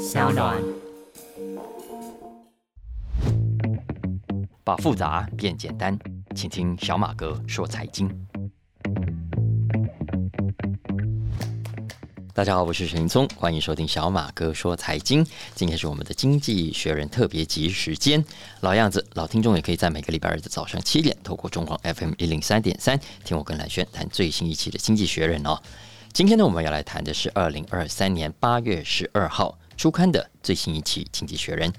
小暖。把复杂变简单，请听小马哥说财经。大家好，我是陈林聪，欢迎收听小马哥说财经。今天是我们的经济学人特别集时间，老样子，老听众也可以在每个礼拜二的早上七点，透过中广 FM 一零三点三，听我跟蓝轩谈最新一期的经济学人哦。今天呢，我们要来谈的是二零二三年八月十二号书刊的最新一期《经济学人》。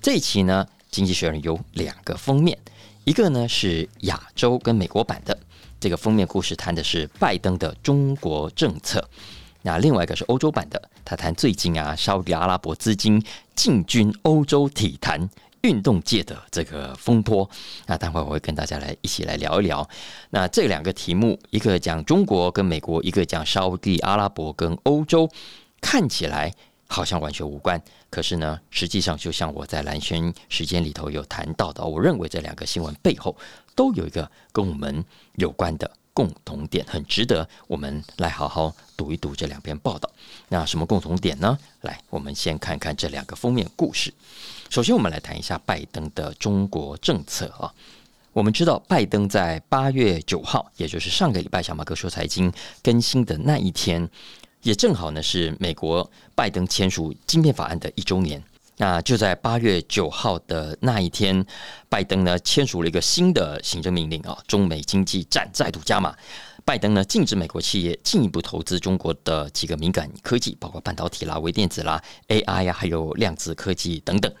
这一期呢，《经济学人》有两个封面，一个呢是亚洲跟美国版的，这个封面故事谈的是拜登的中国政策；那另外一个是欧洲版的，他谈最近啊，沙特阿拉伯资金进军欧洲体坛。运动界的这个风波，那待会我会跟大家来一起来聊一聊。那这两个题目，一个讲中国跟美国，一个讲沙地阿拉伯跟欧洲，看起来好像完全无关。可是呢，实际上就像我在蓝轩时间里头有谈到的，我认为这两个新闻背后都有一个跟我们有关的。共同点很值得我们来好好读一读这两篇报道。那什么共同点呢？来，我们先看看这两个封面故事。首先，我们来谈一下拜登的中国政策啊。我们知道，拜登在八月九号，也就是上个礼拜小马哥说财经更新的那一天，也正好呢是美国拜登签署晶片法案的一周年。那就在八月九号的那一天，拜登呢签署了一个新的行政命令啊，中美经济战再度加码。拜登呢禁止美国企业进一步投资中国的几个敏感科技，包括半导体啦、微电子啦、AI 呀，还有量子科技等等。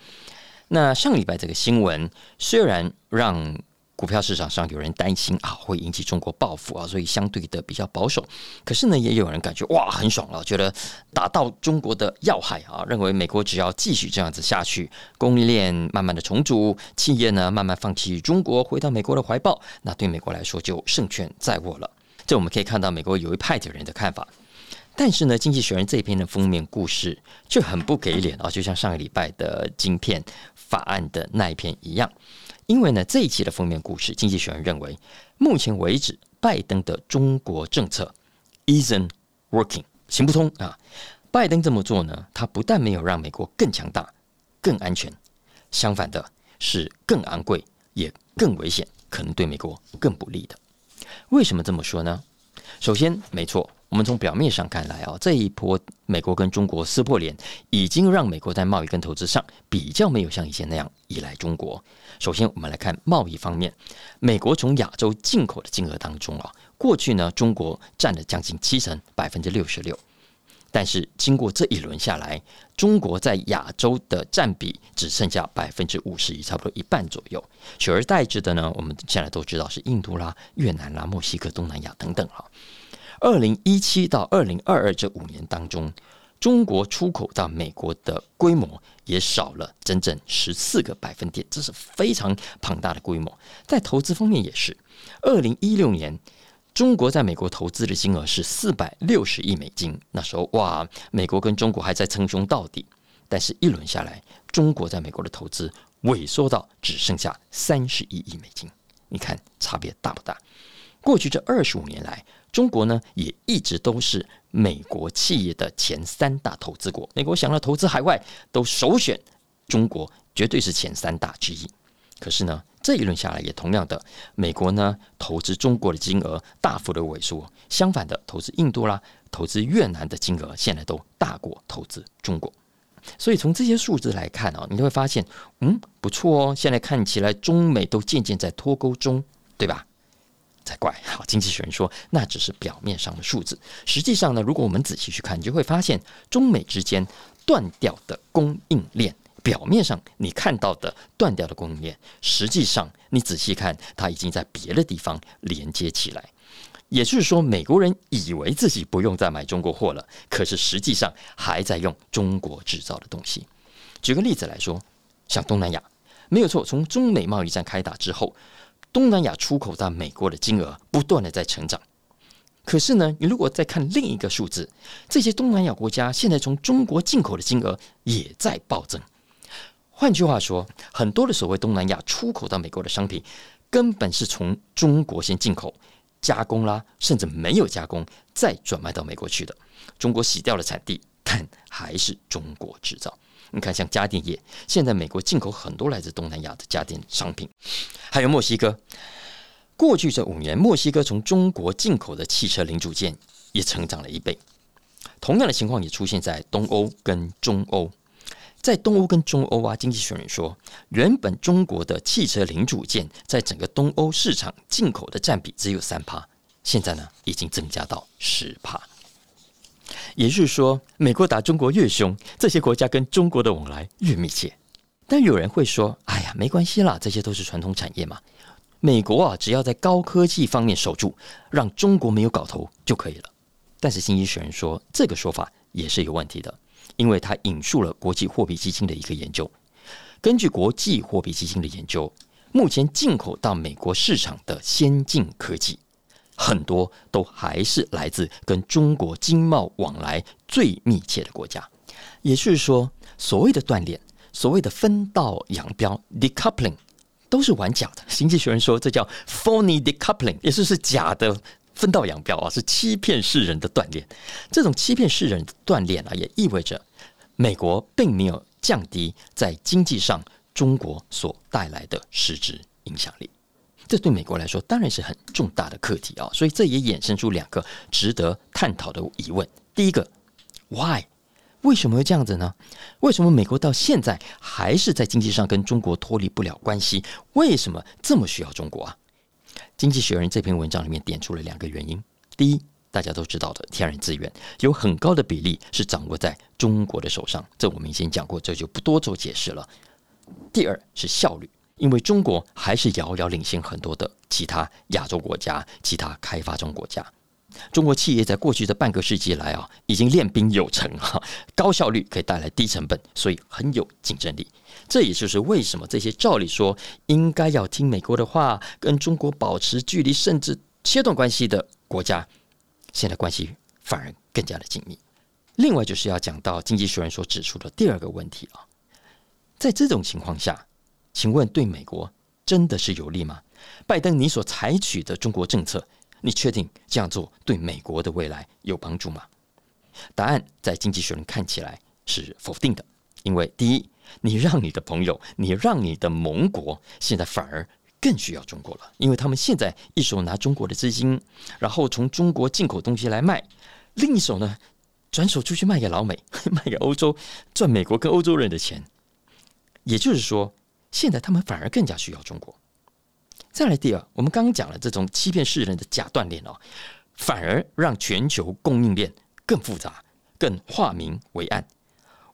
那上礼拜这个新闻虽然让股票市场上有人担心啊，会引起中国报复啊，所以相对的比较保守。可是呢，也有人感觉哇，很爽了，觉得打到中国的要害啊，认为美国只要继续这样子下去，供应链慢慢的重组，企业呢慢慢放弃中国，回到美国的怀抱，那对美国来说就胜券在握了。这我们可以看到美国有一派的人的看法。但是呢，《经济学人》这一篇的封面故事却很不给脸啊，就像上个礼拜的晶片法案的那一篇一样。因为呢，这一期的封面故事，经济学人认为，目前为止，拜登的中国政策 isn't working，行不通啊。拜登这么做呢，他不但没有让美国更强大、更安全，相反的是更昂贵，也更危险，可能对美国更不利的。为什么这么说呢？首先，没错。我们从表面上看来啊，这一波美国跟中国撕破脸，已经让美国在贸易跟投资上比较没有像以前那样依赖中国。首先，我们来看贸易方面，美国从亚洲进口的金额当中啊，过去呢，中国占了将近七成，百分之六十六。但是经过这一轮下来，中国在亚洲的占比只剩下百分之五十一，差不多一半左右。取而代之的呢，我们现在都知道是印度啦、越南啦、墨西哥、东南亚等等啊。二零一七到二零二二这五年当中，中国出口到美国的规模也少了整整十四个百分点，这是非常庞大的规模。在投资方面也是，二零一六年中国在美国投资的金额是四百六十亿美金，那时候哇，美国跟中国还在称兄道弟。但是，一轮下来，中国在美国的投资萎缩到只剩下三十一亿美金，你看差别大不大？过去这二十五年来。中国呢，也一直都是美国企业的前三大投资国。美国想要投资海外，都首选中国，绝对是前三大之一。可是呢，这一轮下来，也同样的，美国呢投资中国的金额大幅的萎缩。相反的，投资印度啦、投资越南的金额，现在都大过投资中国。所以从这些数字来看啊，你就会发现，嗯，不错哦。现在看起来，中美都渐渐在脱钩中，对吧？才怪！好，经济学人说，那只是表面上的数字。实际上呢，如果我们仔细去看，你就会发现，中美之间断掉的供应链，表面上你看到的断掉的供应链，实际上你仔细看，它已经在别的地方连接起来。也就是说，美国人以为自己不用再买中国货了，可是实际上还在用中国制造的东西。举个例子来说，像东南亚，没有错，从中美贸易战开打之后。东南亚出口到美国的金额不断的在成长，可是呢，你如果再看另一个数字，这些东南亚国家现在从中国进口的金额也在暴增。换句话说，很多的所谓东南亚出口到美国的商品，根本是从中国先进口、加工啦，甚至没有加工再转卖到美国去的。中国洗掉了产地，但还是中国制造。你看，像家电业，现在美国进口很多来自东南亚的家电商品，还有墨西哥。过去这五年，墨西哥从中国进口的汽车零组件也成长了一倍。同样的情况也出现在东欧跟中欧。在东欧跟中欧啊，经济学人说，原本中国的汽车零组件在整个东欧市场进口的占比只有三趴，现在呢已经增加到十趴。也就是说，美国打中国越凶，这些国家跟中国的往来越密切。但有人会说：“哎呀，没关系啦，这些都是传统产业嘛。美国啊，只要在高科技方面守住，让中国没有搞头就可以了。”但是经济学人说，这个说法也是有问题的。因为他引述了国际货币基金的一个研究，根据国际货币基金的研究，目前进口到美国市场的先进科技，很多都还是来自跟中国经贸往来最密切的国家。也就是说，所谓的断链，所谓的分道扬镳 （decoupling） 都是玩假的。经济学人说，这叫 phony decoupling，也就是假的。分道扬镳啊，是欺骗世人的锻炼。这种欺骗世人的锻炼啊，也意味着美国并没有降低在经济上中国所带来的实质影响力。这对美国来说当然是很重大的课题啊。所以这也衍生出两个值得探讨的疑问：第一个，Why？为什么会这样子呢？为什么美国到现在还是在经济上跟中国脱离不了关系？为什么这么需要中国啊？经济学人这篇文章里面点出了两个原因：第一，大家都知道的天然资源有很高的比例是掌握在中国的手上，这我们已经讲过，这就不多做解释了。第二是效率，因为中国还是遥遥领先很多的其他亚洲国家、其他开发中国家。中国企业在过去的半个世纪来啊，已经练兵有成哈，高效率可以带来低成本，所以很有竞争力。这也就是为什么这些照理说应该要听美国的话，跟中国保持距离，甚至切断关系的国家，现在关系反而更加的紧密。另外，就是要讲到经济学人所指出的第二个问题啊，在这种情况下，请问对美国真的是有利吗？拜登，你所采取的中国政策，你确定这样做对美国的未来有帮助吗？答案在经济学人看起来是否定的，因为第一。你让你的朋友，你让你的盟国，现在反而更需要中国了，因为他们现在一手拿中国的资金，然后从中国进口东西来卖，另一手呢，转手出去卖给老美，卖给欧洲，赚美国跟欧洲人的钱。也就是说，现在他们反而更加需要中国。再来第二，我们刚刚讲了这种欺骗世人的假锻炼哦，反而让全球供应链更复杂，更化明为暗。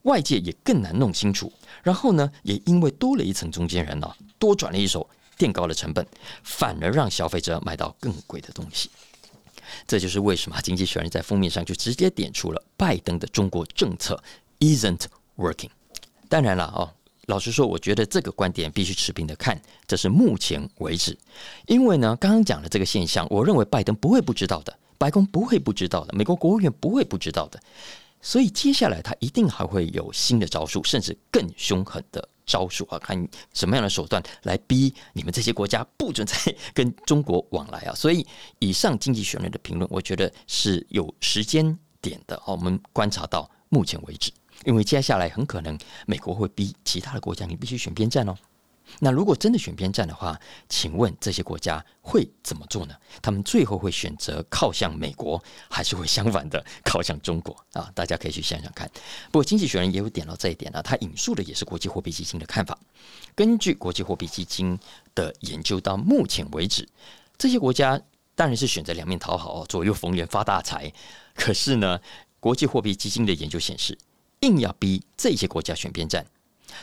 外界也更难弄清楚，然后呢，也因为多了一层中间人呢，多转了一手，垫高了成本，反而让消费者买到更贵的东西。这就是为什么经济学人在封面上就直接点出了拜登的中国政策 isn't working。当然了哦，老实说，我觉得这个观点必须持平的看，这是目前为止，因为呢，刚刚讲的这个现象，我认为拜登不会不知道的，白宫不会不知道的，美国国务院不会不知道的。所以接下来他一定还会有新的招数，甚至更凶狠的招数啊！看什么样的手段来逼你们这些国家不准再 跟中国往来啊！所以以上经济学人的评论，我觉得是有时间点的好。我们观察到目前为止，因为接下来很可能美国会逼其他的国家，你必须选边站哦。那如果真的选边站的话，请问这些国家会怎么做呢？他们最后会选择靠向美国，还是会相反的 靠向中国啊？大家可以去想想看。不过，经济学人也有点到这一点啊，他引述的也是国际货币基金的看法。根据国际货币基金的研究，到目前为止，这些国家当然是选择两面讨好，左右逢源发大财。可是呢，国际货币基金的研究显示，硬要逼这些国家选边站。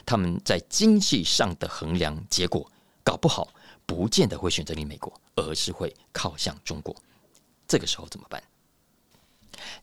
他们在经济上的衡量结果，搞不好不见得会选择你美国，而是会靠向中国。这个时候怎么办？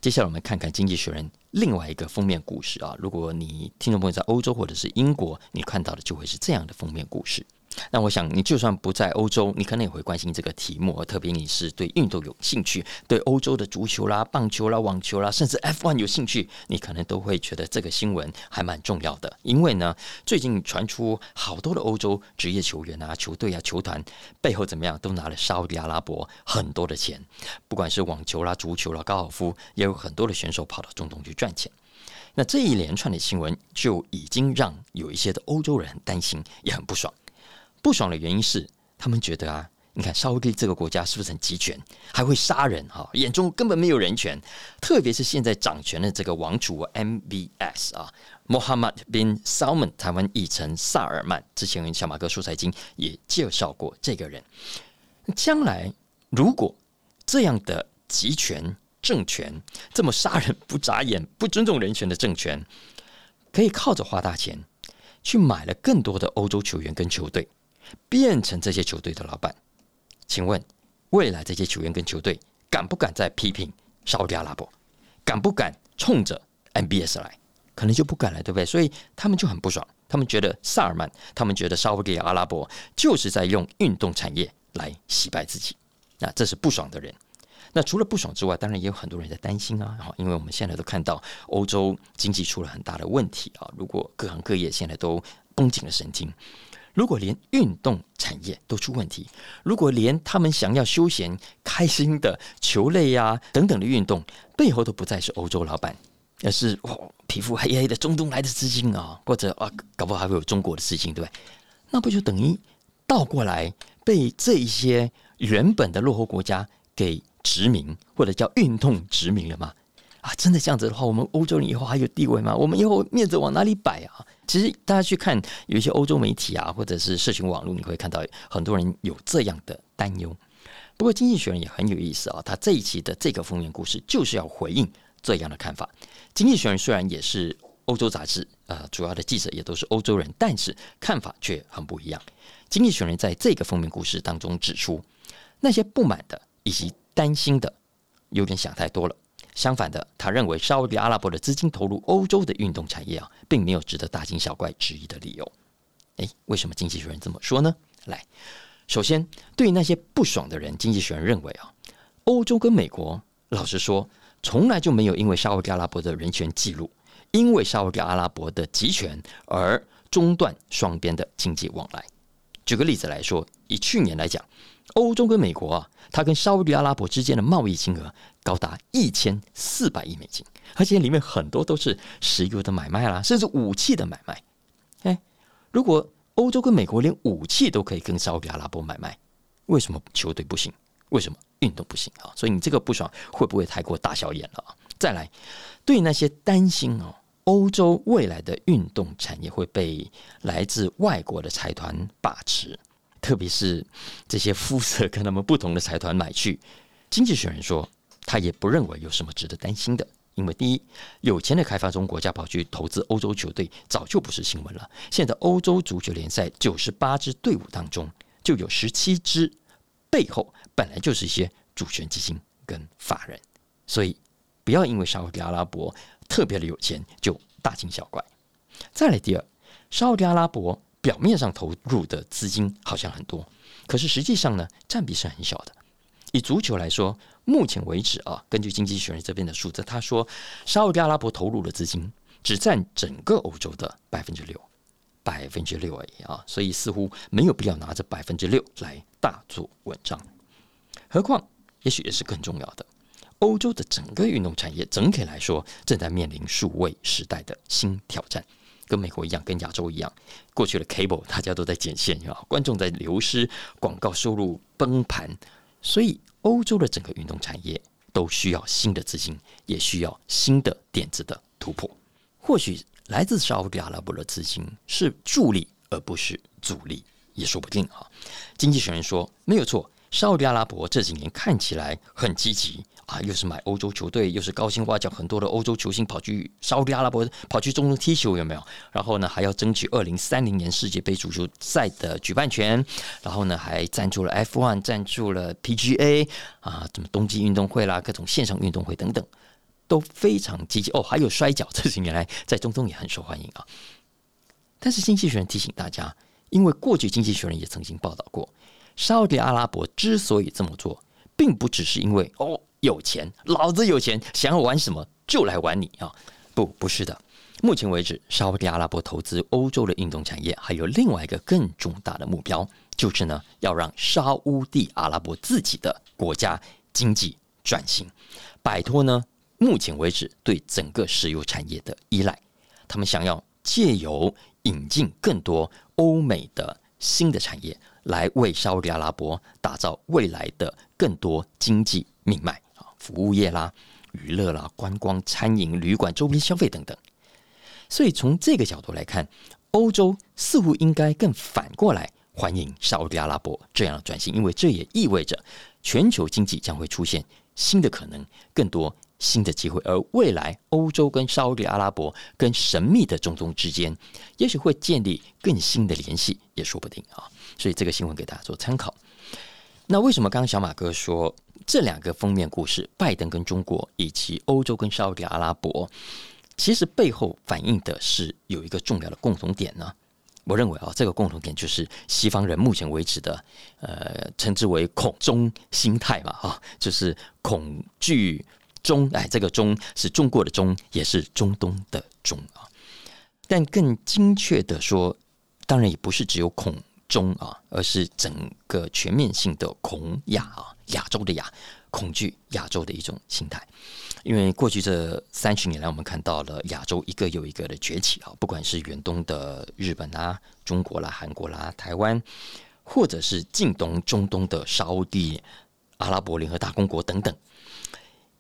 接下来我们看看《经济学人》另外一个封面故事啊。如果你听众朋友在欧洲或者是英国，你看到的就会是这样的封面故事。那我想，你就算不在欧洲，你可能也会关心这个题目。特别你是对运动有兴趣，对欧洲的足球啦、棒球啦、网球啦，甚至 F1 有兴趣，你可能都会觉得这个新闻还蛮重要的。因为呢，最近传出好多的欧洲职业球员啊、球队啊、球团背后怎么样，都拿了沙特阿拉伯很多的钱。不管是网球啦、足球啦、高尔夫，也有很多的选手跑到中东去赚钱。那这一连串的新闻就已经让有一些的欧洲人很担心，也很不爽。不爽的原因是，他们觉得啊，你看沙地这个国家是不是很集权，还会杀人哈？眼中根本没有人权。特别是现在掌权的这个王储 MBS 啊，Mohammed bin Salman，台湾译成萨尔曼。之前小马哥说财经也介绍过这个人。将来如果这样的集权政权，这么杀人不眨眼、不尊重人权的政权，可以靠着花大钱去买了更多的欧洲球员跟球队，变成这些球队的老板。请问，未来这些球员跟球队敢不敢再批评沙特阿拉伯？敢不敢冲着 MBS 来？可能就不敢了，对不对？所以他们就很不爽，他们觉得萨尔曼，他们觉得沙特阿拉伯就是在用运动产业来洗白自己。那这是不爽的人。那除了不爽之外，当然也有很多人在担心啊。因为我们现在都看到欧洲经济出了很大的问题啊。如果各行各业现在都绷紧了神经，如果连运动产业都出问题，如果连他们想要休闲开心的球类呀等等的运动背后都不再是欧洲老板，而是哦皮肤黑黑的中东来的资金啊，或者啊搞不好还会有中国的资金，对不对？那不就等于倒过来被这一些原本的落后国家给？殖民或者叫运动殖民了吗？啊，真的这样子的话，我们欧洲人以后还有地位吗？我们以后面子往哪里摆啊？其实大家去看有一些欧洲媒体啊，或者是社群网络，你会看到很多人有这样的担忧。不过《经济学人》也很有意思啊，他这一期的这个封面故事就是要回应这样的看法。《经济学人》虽然也是欧洲杂志，呃，主要的记者也都是欧洲人，但是看法却很不一样。《经济学人》在这个封面故事当中指出，那些不满的以及担心的有点想太多了。相反的，他认为沙特阿拉伯的资金投入欧洲的运动产业啊，并没有值得大惊小怪质疑的理由。诶，为什么经济学人这么说呢？来，首先，对于那些不爽的人，经济学人认为啊，欧洲跟美国，老实说，从来就没有因为沙特阿拉伯的人权记录，因为沙特阿拉伯的集权而中断双边的经济往来。举个例子来说，以去年来讲。欧洲跟美国啊，它跟沙特阿拉伯之间的贸易金额高达一千四百亿美金，而且里面很多都是石油的买卖啦，甚至武器的买卖。哎，如果欧洲跟美国连武器都可以跟沙特阿拉伯买卖，为什么球队不行？为什么运动不行啊？所以你这个不爽会不会太过大小眼了啊？再来，对那些担心哦，欧洲未来的运动产业会被来自外国的财团把持。特别是这些肤色跟他们不同的财团买去，经济学人说，他也不认为有什么值得担心的，因为第一，有钱的开发中国家跑去投资欧洲球队，早就不是新闻了。现在欧洲足球联赛九十八支队伍当中，就有十七支背后本来就是一些主权基金跟法人，所以不要因为沙特阿拉伯特别的有钱就大惊小怪。再来第二，沙特阿拉伯。表面上投入的资金好像很多，可是实际上呢，占比是很小的。以足球来说，目前为止啊，根据经济学人这边的数字，他说，沙特阿拉伯投入的资金只占整个欧洲的百分之六，百分之六而已啊，所以似乎没有必要拿着百分之六来大做文章。何况，也许也是更重要的，欧洲的整个运动产业整体来说正在面临数位时代的新挑战。跟美国一样，跟亚洲一样，过去的 cable 大家都在剪线啊，观众在流失，广告收入崩盘，所以欧洲的整个运动产业都需要新的资金，也需要新的点子的突破。或许来自沙特阿拉伯的资金是助力，而不是阻力，也说不定啊。经济学人说没有错，沙特阿拉伯这几年看起来很积极。啊，又是买欧洲球队，又是高薪挖角很多的欧洲球星跑去沙特阿拉伯，跑去中东踢球，有没有？然后呢，还要争取二零三零年世界杯足球赛的举办权，然后呢，还赞助了 F1，赞助了 PGA 啊，什么冬季运动会啦，各种线上运动会等等，都非常积极哦。还有摔跤，这几年来在中东也很受欢迎啊。但是经济学人提醒大家，因为过去经济学人也曾经报道过，沙特阿拉伯之所以这么做，并不只是因为哦。有钱，老子有钱，想要玩什么就来玩你啊！不，不是的。目前为止，沙特阿拉伯投资欧洲的运动产业，还有另外一个更重大的目标，就是呢，要让沙乌地阿拉伯自己的国家经济转型，摆脱呢目前为止对整个石油产业的依赖，他们想要借由引进更多欧美的新的产业，来为沙特阿拉伯打造未来的更多经济命脉，服务业啦、娱乐啦、观光、餐饮、旅馆、周边消费等等。所以从这个角度来看，欧洲似乎应该更反过来欢迎沙特阿拉伯这样的转型，因为这也意味着全球经济将会出现新的可能，更多新的机会。而未来欧洲跟沙特阿拉伯跟神秘的中东之间，也许会建立更新的联系，也说不定啊。所以这个新闻给大家做参考。那为什么刚刚小马哥说这两个封面故事，拜登跟中国以及欧洲跟沙特阿拉伯？其实背后反映的是有一个重要的共同点呢。我认为啊，这个共同点就是西方人目前为止的呃，称之为恐中心态嘛，啊，就是恐惧中，哎，这个中是中国的中，也是中东的中啊。但更精确的说，当然也不是只有恐中啊，而是整个全面性的恐亚啊，亚洲的亚，恐惧亚洲的一种心态。因为过去这三十年来，我们看到了亚洲一个又一个的崛起啊，不管是远东的日本啦、中国啦、韩国啦、台湾，或者是近东、中东的沙地、阿拉伯联合大公国等等。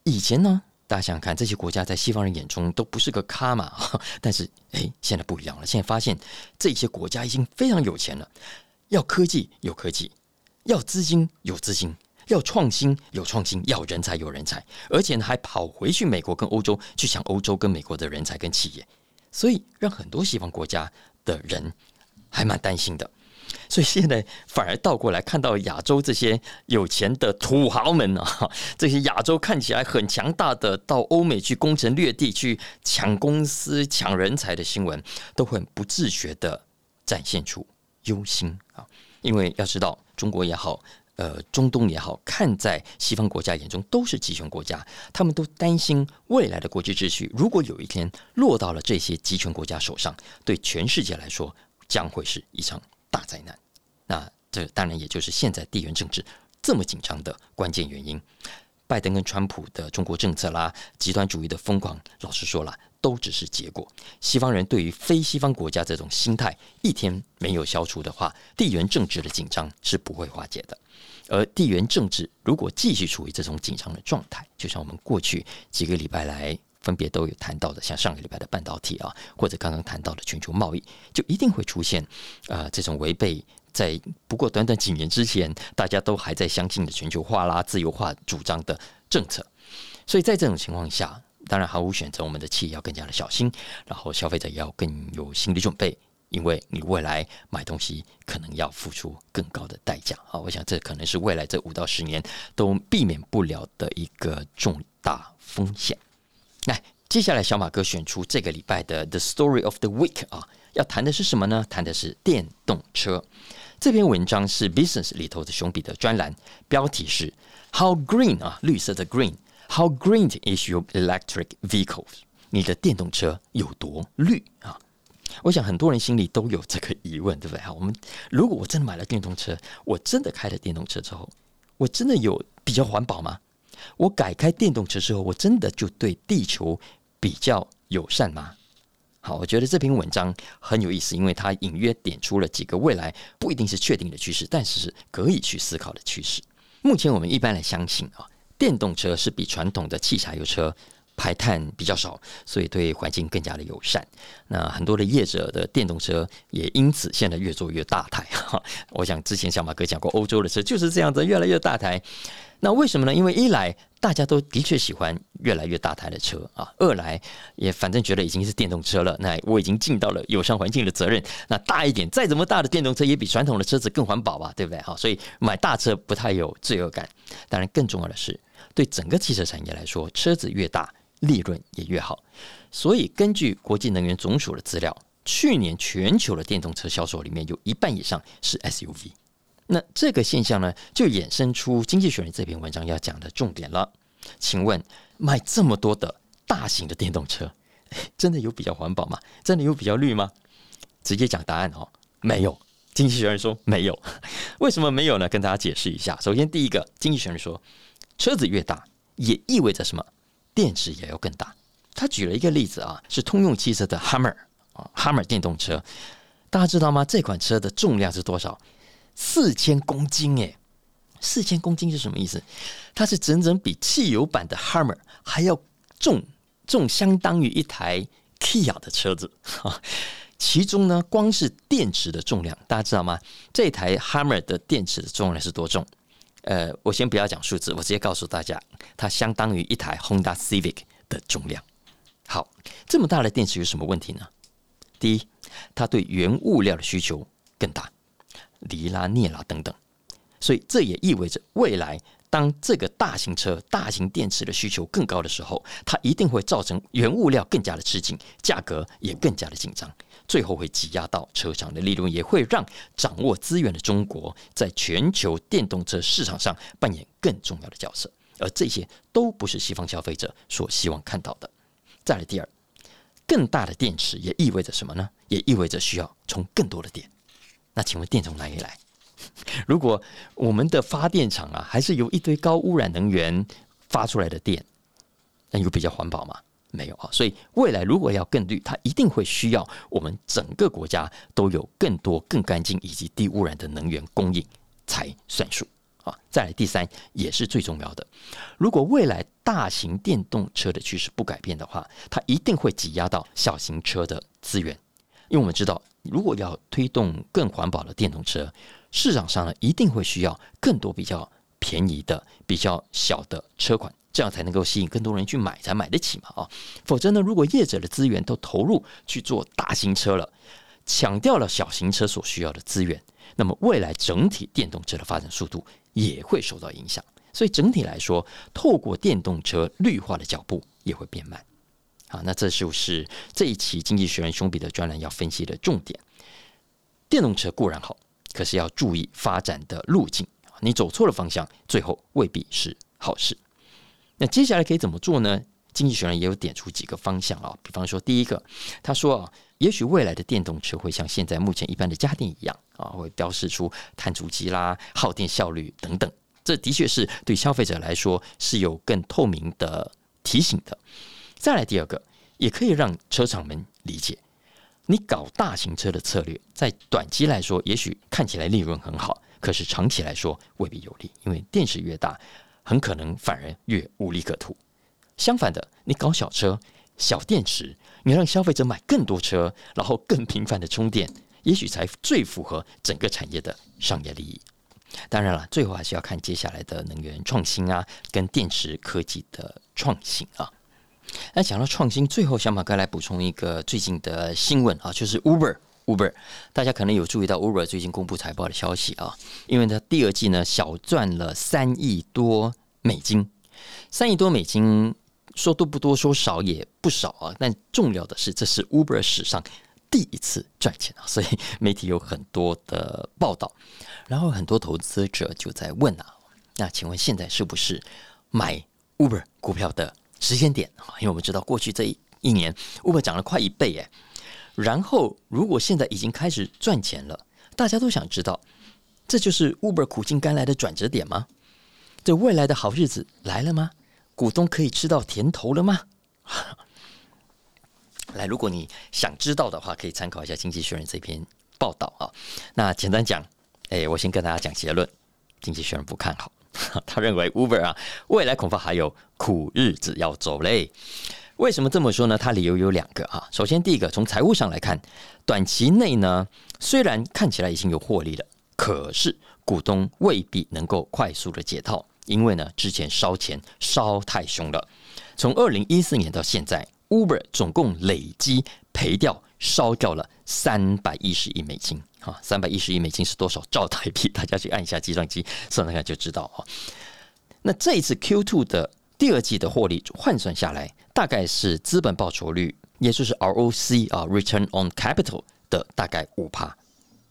以前呢，大家想想看，这些国家在西方人眼中都不是个咖嘛，但是哎，现在不一样了，现在发现这些国家已经非常有钱了，要科技有科技，要资金有资金。要创新有创新，要人才有人才，而且呢还跑回去美国跟欧洲去抢欧洲跟美国的人才跟企业，所以让很多西方国家的人还蛮担心的。所以现在反而倒过来看到亚洲这些有钱的土豪们啊，这些亚洲看起来很强大的到欧美去攻城略地去抢公司抢人才的新闻，都很不自觉的展现出忧心啊，因为要知道中国也好。呃，中东也好看，在西方国家眼中都是集权国家，他们都担心未来的国际秩序，如果有一天落到了这些集权国家手上，对全世界来说将会是一场大灾难。那这当然也就是现在地缘政治这么紧张的关键原因。拜登跟川普的中国政策啦，极端主义的疯狂，老实说了，都只是结果。西方人对于非西方国家这种心态，一天没有消除的话，地缘政治的紧张是不会化解的。而地缘政治如果继续处于这种紧张的状态，就像我们过去几个礼拜来分别都有谈到的，像上个礼拜的半导体啊，或者刚刚谈到的全球贸易，就一定会出现啊这种违背在不过短短几年之前大家都还在相信的全球化啦、自由化主张的政策。所以在这种情况下，当然毫无选择，我们的企业要更加的小心，然后消费者也要更有心理准备。因为你未来买东西可能要付出更高的代价啊！我想这可能是未来这五到十年都避免不了的一个重大风险。来，接下来小马哥选出这个礼拜的 The Story of the Week 啊，要谈的是什么呢？谈的是电动车。这篇文章是 Business 里头的熊彼的专栏，标题是 How Green 啊，绿色的 Green，How Green is your electric vehicle？你的电动车有多绿啊？我想很多人心里都有这个疑问，对不对？哈，我们如果我真的买了电动车，我真的开了电动车之后，我真的有比较环保吗？我改开电动车之后，我真的就对地球比较友善吗？好，我觉得这篇文章很有意思，因为它隐约点出了几个未来不一定是确定的趋势，但是是可以去思考的趋势。目前我们一般来相信啊，电动车是比传统的汽柴油车。排碳比较少，所以对环境更加的友善。那很多的业者的电动车也因此现在越做越大台。哈，我想之前小马哥讲过，欧洲的车就是这样子，越来越大台。那为什么呢？因为一来大家都的确喜欢越来越大台的车啊，二来也反正觉得已经是电动车了，那我已经尽到了友善环境的责任。那大一点，再怎么大的电动车也比传统的车子更环保吧，对不对？哈，所以买大车不太有罪恶感。当然，更重要的是，对整个汽车产业来说，车子越大。利润也越好，所以根据国际能源总署的资料，去年全球的电动车销售里面有一半以上是 SUV。那这个现象呢，就衍生出《经济学人》这篇文章要讲的重点了。请问，卖这么多的大型的电动车，真的有比较环保吗？真的有比较绿吗？直接讲答案哦，没有。《经济学人》说没有，为什么没有呢？跟大家解释一下。首先，第一个，《经济学人》说，车子越大，也意味着什么？电池也要更大。他举了一个例子啊，是通用汽车的 Hammer 啊，Hammer 电动车，大家知道吗？这款车的重量是多少？四千公斤诶，四千公斤是什么意思？它是整整比汽油版的 Hammer 还要重，重相当于一台 Kia 的车子啊。其中呢，光是电池的重量，大家知道吗？这台 Hammer 的电池的重量是多重？呃，我先不要讲数字，我直接告诉大家，它相当于一台 Honda Civic 的重量。好，这么大的电池有什么问题呢？第一，它对原物料的需求更大，锂拉、镍拉等等，所以这也意味着未来当这个大型车、大型电池的需求更高的时候，它一定会造成原物料更加的吃紧，价格也更加的紧张。最后会挤压到车厂的利润，也会让掌握资源的中国在全球电动车市场上扮演更重要的角色，而这些都不是西方消费者所希望看到的。再来第二，更大的电池也意味着什么呢？也意味着需要充更多的电。那请问电从哪里来？如果我们的发电厂啊，还是由一堆高污染能源发出来的电，那有比较环保吗？没有啊，所以未来如果要更绿，它一定会需要我们整个国家都有更多、更干净以及低污染的能源供应才算数啊。再来第三，也是最重要的，如果未来大型电动车的趋势不改变的话，它一定会挤压到小型车的资源，因为我们知道，如果要推动更环保的电动车，市场上呢一定会需要更多比较便宜的、比较小的车款。这样才能够吸引更多人去买，才买得起嘛啊！否则呢，如果业者的资源都投入去做大型车了，抢掉了小型车所需要的资源，那么未来整体电动车的发展速度也会受到影响。所以整体来说，透过电动车绿化的脚步也会变慢。好，那这就是这一期《经济学人》兄弟的专栏要分析的重点。电动车固然好，可是要注意发展的路径你走错了方向，最后未必是好事。那接下来可以怎么做呢？经济学人也有点出几个方向啊，比方说，第一个，他说啊，也许未来的电动车会像现在目前一般的家电一样啊，会标示出碳足迹啦、耗电效率等等，这的确是对消费者来说是有更透明的提醒的。再来第二个，也可以让车厂们理解，你搞大型车的策略，在短期来说，也许看起来利润很好，可是长期来说未必有利，因为电池越大。很可能反而越无利可图。相反的，你搞小车、小电池，你让消费者买更多车，然后更频繁的充电，也许才最符合整个产业的商业利益。当然了，最后还是要看接下来的能源创新啊，跟电池科技的创新啊。那讲到创新，最后小马哥来补充一个最近的新闻啊，就是 Uber。Uber，大家可能有注意到 Uber 最近公布财报的消息啊，因为它第二季呢小赚了三亿多美金，三亿多美金说多不多，说少也不少啊。但重要的是，这是 Uber 史上第一次赚钱啊，所以媒体有很多的报道，然后很多投资者就在问啊，那请问现在是不是买 Uber 股票的时间点啊？因为我们知道过去这一一年 Uber 涨了快一倍哎。然后，如果现在已经开始赚钱了，大家都想知道，这就是 Uber 苦尽甘来的转折点吗？这未来的好日子来了吗？股东可以吃到甜头了吗？来，如果你想知道的话，可以参考一下《经济学人》这篇报道啊。那简单讲，哎，我先跟大家讲结论：《经济学人》不看好，他认为 Uber 啊，未来恐怕还有苦日子要走嘞。为什么这么说呢？它理由有两个啊。首先，第一个，从财务上来看，短期内呢，虽然看起来已经有获利了，可是股东未必能够快速的解套，因为呢，之前烧钱烧太凶了。从二零一四年到现在，Uber 总共累积赔掉烧掉了三百一十亿美金啊！三百一十亿美金是多少兆台币？大家去按一下计算机算算看就知道啊。那这一次 Q two 的。第二季的获利换算下来，大概是资本报酬率，也就是 ROC 啊，Return on Capital 的大概五帕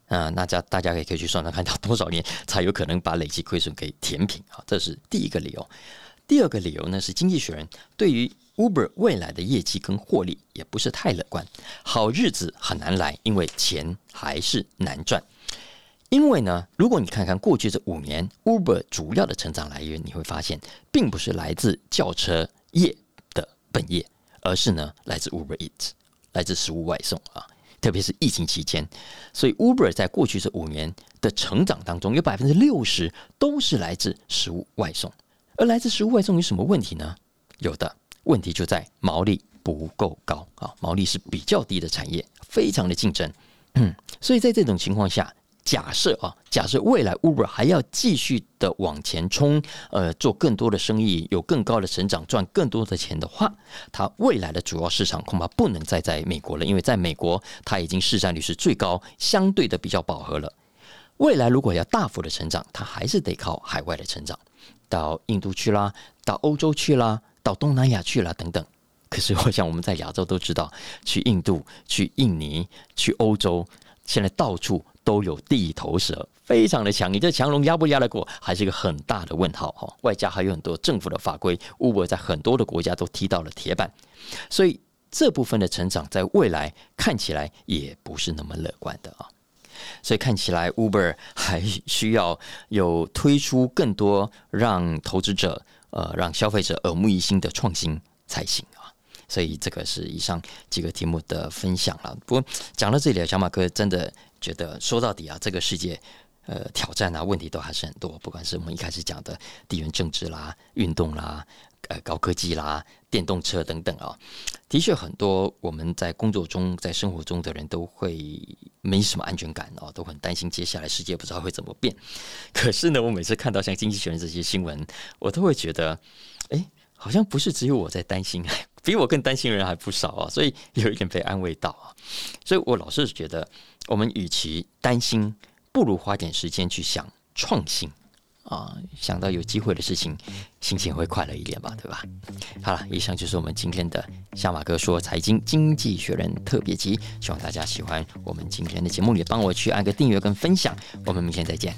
啊。那家大家也可以去算算，看到多少年才有可能把累积亏损给填平啊？这是第一个理由。第二个理由呢，是经济学人对于 Uber 未来的业绩跟获利也不是太乐观，好日子很难来，因为钱还是难赚。因为呢，如果你看看过去这五年，Uber 主要的成长来源，你会发现，并不是来自轿车业的本业，而是呢来自 Uber Eat，来自食物外送啊。特别是疫情期间，所以 Uber 在过去这五年的成长当中，有百分之六十都是来自食物外送。而来自食物外送有什么问题呢？有的问题就在毛利不够高啊，毛利是比较低的产业，非常的竞争。所以在这种情况下。假设啊，假设未来 Uber 还要继续的往前冲，呃，做更多的生意，有更高的成长，赚更多的钱的话，它未来的主要市场恐怕不能再在美国了，因为在美国它已经市占率是最高，相对的比较饱和了。未来如果要大幅的成长，它还是得靠海外的成长，到印度去啦，到欧洲去啦，到东南亚去了等等。可是我想我们在亚洲都知道，去印度、去印尼、去欧洲，现在到处。都有地头蛇，非常的强。你这强龙压不压得过，还是一个很大的问号哈。外加还有很多政府的法规，Uber 在很多的国家都踢到了铁板，所以这部分的成长在未来看起来也不是那么乐观的啊。所以看起来 Uber 还需要有推出更多让投资者呃让消费者耳目一新的创新才行啊。所以这个是以上几个题目的分享了。不过讲到这里，小马哥真的。觉得说到底啊，这个世界，呃，挑战啊，问题都还是很多。不管是我们一开始讲的地缘政治啦、运动啦、呃，高科技啦、电动车等等啊，的确很多我们在工作中、在生活中的人都会没什么安全感哦，都很担心接下来世界不知道会怎么变。可是呢，我每次看到像经济学人这些新闻，我都会觉得，哎，好像不是只有我在担心，比我更担心的人还不少啊，所以有一点被安慰到啊。所以我老是觉得。我们与其担心，不如花点时间去想创新啊！想到有机会的事情，心情会快乐一点吧，对吧？好了，以上就是我们今天的小马哥说财经经济学人特别集，希望大家喜欢我们今天的节目，也帮我去按个订阅跟分享。我们明天再见。